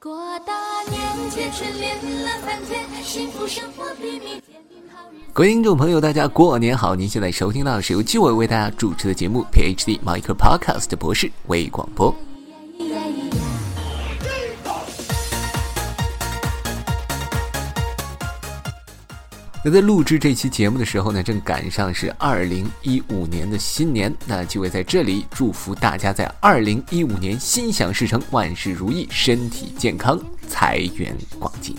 过大年，结春连了三天，幸福生活比蜜各位听众朋友，大家过年好！您现在收听到的是由纪委为大家主持的节目 PhD Micro Podcast 博士微广播。在录制这期节目的时候呢，正赶上是二零一五年的新年。那就会在这里祝福大家在二零一五年心想事成，万事如意，身体健康，财源广进。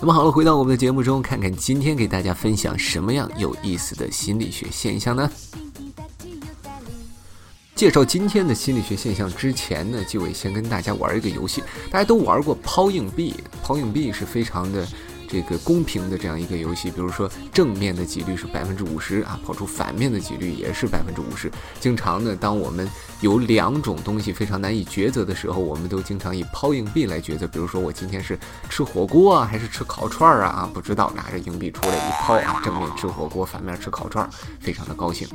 那么好了，回到我们的节目中，看看今天给大家分享什么样有意思的心理学现象呢？介绍今天的心理学现象之前呢，纪委先跟大家玩一个游戏。大家都玩过抛硬币，抛硬币是非常的这个公平的这样一个游戏。比如说正面的几率是百分之五十啊，抛出反面的几率也是百分之五十。经常呢，当我们有两种东西非常难以抉择的时候，我们都经常以抛硬币来抉择。比如说我今天是吃火锅啊，还是吃烤串儿啊？啊，不知道，拿着硬币出来一抛啊，正面吃火锅，反面吃烤串儿，非常的高兴。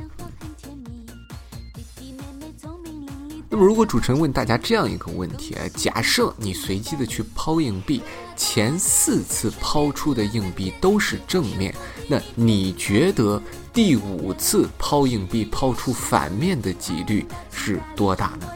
那么，如果主持人问大家这样一个问题啊，假设你随机的去抛硬币，前四次抛出的硬币都是正面，那你觉得第五次抛硬币抛出反面的几率是多大呢？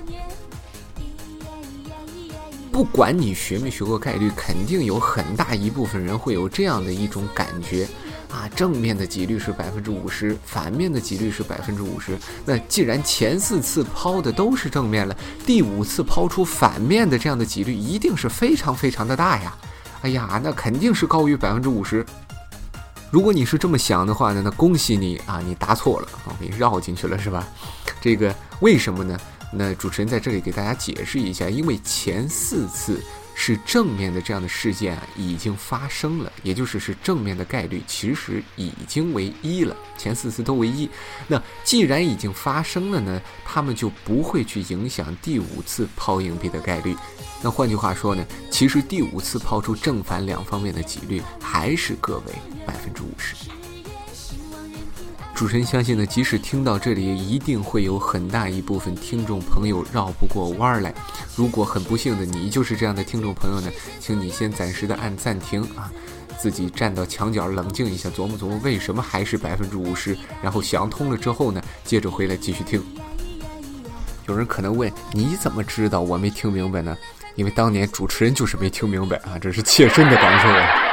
不管你学没学过概率，肯定有很大一部分人会有这样的一种感觉。啊，正面的几率是百分之五十，反面的几率是百分之五十。那既然前四次抛的都是正面了，第五次抛出反面的这样的几率一定是非常非常的大呀！哎呀，那肯定是高于百分之五十。如果你是这么想的话呢，那恭喜你啊，你答错了啊，给绕进去了是吧？这个为什么呢？那主持人在这里给大家解释一下，因为前四次。是正面的这样的事件，已经发生了，也就是是正面的概率其实已经为一了，前四次都为一。那既然已经发生了呢，他们就不会去影响第五次抛硬币的概率。那换句话说呢，其实第五次抛出正反两方面的几率还是各为百分之五十。主持人相信呢，即使听到这里，一定会有很大一部分听众朋友绕不过弯儿来。如果很不幸的你就是这样的听众朋友呢，请你先暂时的按暂停啊，自己站到墙角冷静一下，琢磨琢磨为什么还是百分之五十，然后想通了之后呢，接着回来继续听。有人可能问，你怎么知道我没听明白呢？因为当年主持人就是没听明白啊，这是切身的感受啊。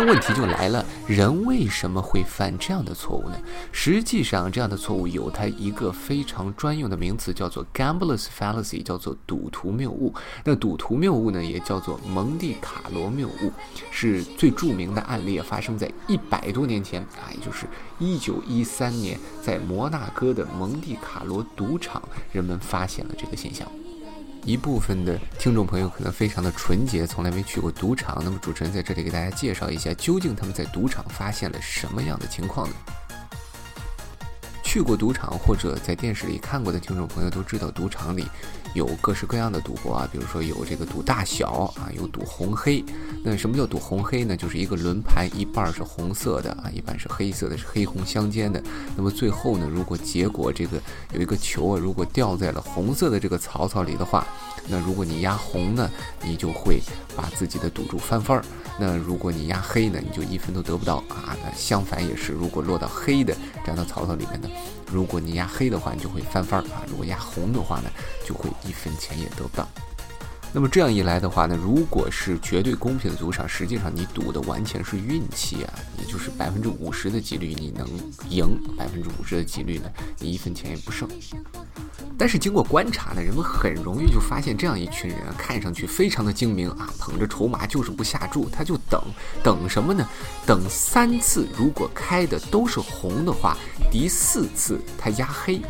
那问题就来了，人为什么会犯这样的错误呢？实际上，这样的错误有它一个非常专用的名词，叫做 gambler's fallacy，叫做赌徒谬误。那赌徒谬误呢，也叫做蒙蒂卡罗谬误，是最著名的案例，发生在一百多年前啊，也就是一九一三年，在摩纳哥的蒙蒂卡罗赌场，人们发现了这个现象。一部分的听众朋友可能非常的纯洁，从来没去过赌场。那么主持人在这里给大家介绍一下，究竟他们在赌场发现了什么样的情况呢？去过赌场或者在电视里看过的听众朋友都知道，赌场里有各式各样的赌博啊，比如说有这个赌大小啊，有赌红黑。那什么叫赌红黑呢？就是一个轮盘一半是红色的啊，一半是黑色的，是黑红相间的。那么最后呢，如果结果这个有一个球啊，如果掉在了红色的这个槽槽里的话，那如果你压红呢，你就会把自己的赌注翻番儿。那如果你压黑呢，你就一分都得不到啊。那相反也是，如果落到黑的这样的槽槽里面呢，如果你压黑的话，你就会翻番儿啊；如果压红的话呢，就会一分钱也得不到。那么这样一来的话呢，如果是绝对公平的赌场，实际上你赌的完全是运气啊，也就是百分之五十的几率你能赢，百分之五十的几率呢，你一分钱也不剩。但是经过观察呢，人们很容易就发现这样一群人啊，看上去非常的精明啊，捧着筹码就是不下注，他就等等什么呢？等三次如果开的都是红的话，第四次他压黑。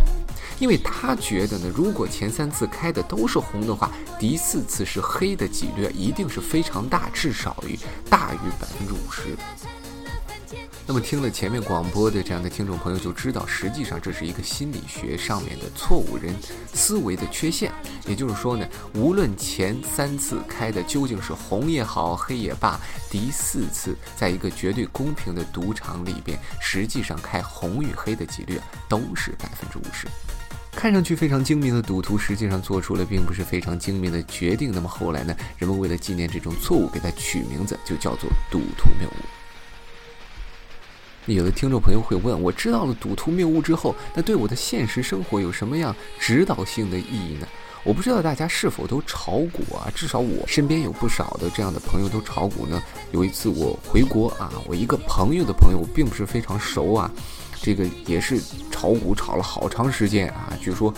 因为他觉得呢，如果前三次开的都是红的话，第四次是黑的几率一定是非常大，至少于大于百分之五十。那么听了前面广播的这样的听众朋友就知道，实际上这是一个心理学上面的错误人思维的缺陷。也就是说呢，无论前三次开的究竟是红也好，黑也罢，第四次在一个绝对公平的赌场里边，实际上开红与黑的几率都是百分之五十。看上去非常精明的赌徒，实际上做出了并不是非常精明的决定。那么后来呢？人们为了纪念这种错误，给它取名字，就叫做赌徒谬误。有的听众朋友会问：我知道了赌徒谬误之后，那对我的现实生活有什么样指导性的意义呢？我不知道大家是否都炒股啊？至少我身边有不少的这样的朋友都炒股呢。有一次我回国啊，我一个朋友的朋友并不是非常熟啊，这个也是炒股炒了好长时间啊。据说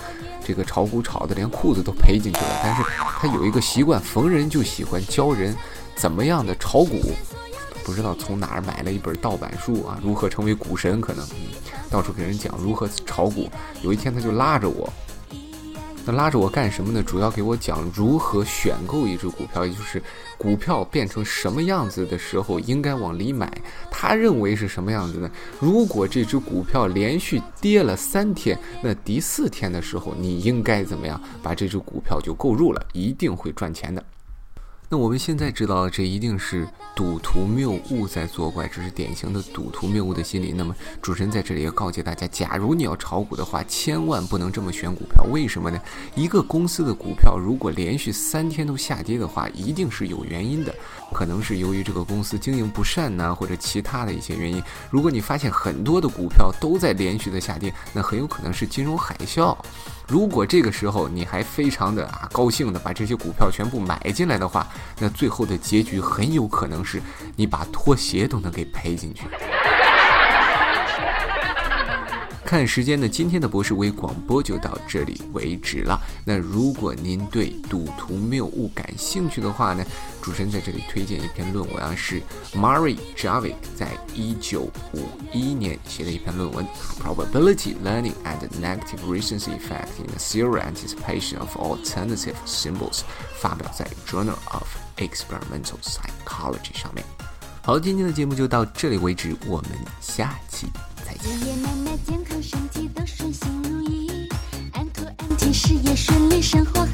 这个炒股炒的连裤子都赔进去了。但是他有一个习惯，逢人就喜欢教人怎么样的炒股。不知道从哪儿买了一本盗版书啊，如何成为股神？可能到处给人讲如何炒股。有一天他就拉着我。那拉着我干什么呢？主要给我讲如何选购一只股票，也就是股票变成什么样子的时候应该往里买。他认为是什么样子呢？如果这只股票连续跌了三天，那第四天的时候你应该怎么样？把这只股票就购入了，一定会赚钱的。那我们现在知道，这一定是赌徒谬误在作怪，这是典型的赌徒谬误的心理。那么主持人在这里要告诫大家，假如你要炒股的话，千万不能这么选股票。为什么呢？一个公司的股票如果连续三天都下跌的话，一定是有原因的，可能是由于这个公司经营不善呐，或者其他的一些原因。如果你发现很多的股票都在连续的下跌，那很有可能是金融海啸。如果这个时候你还非常的啊高兴的把这些股票全部买进来的话，那最后的结局很有可能是你把拖鞋都能给赔进去。看时间呢，今天的博士微广播就到这里为止了。那如果您对赌徒谬误感兴趣的话呢，主持人在这里推荐一篇论文啊，是 Mary Javik 在一九五一年写的一篇论文，Probability Learning and Negative Recency Effect in the Serial Anticipation of Alternative Symbols，发表在 Journal of Experimental Psychology 上面。好，今天的节目就到这里为止，我们下期再见。事业顺利，生活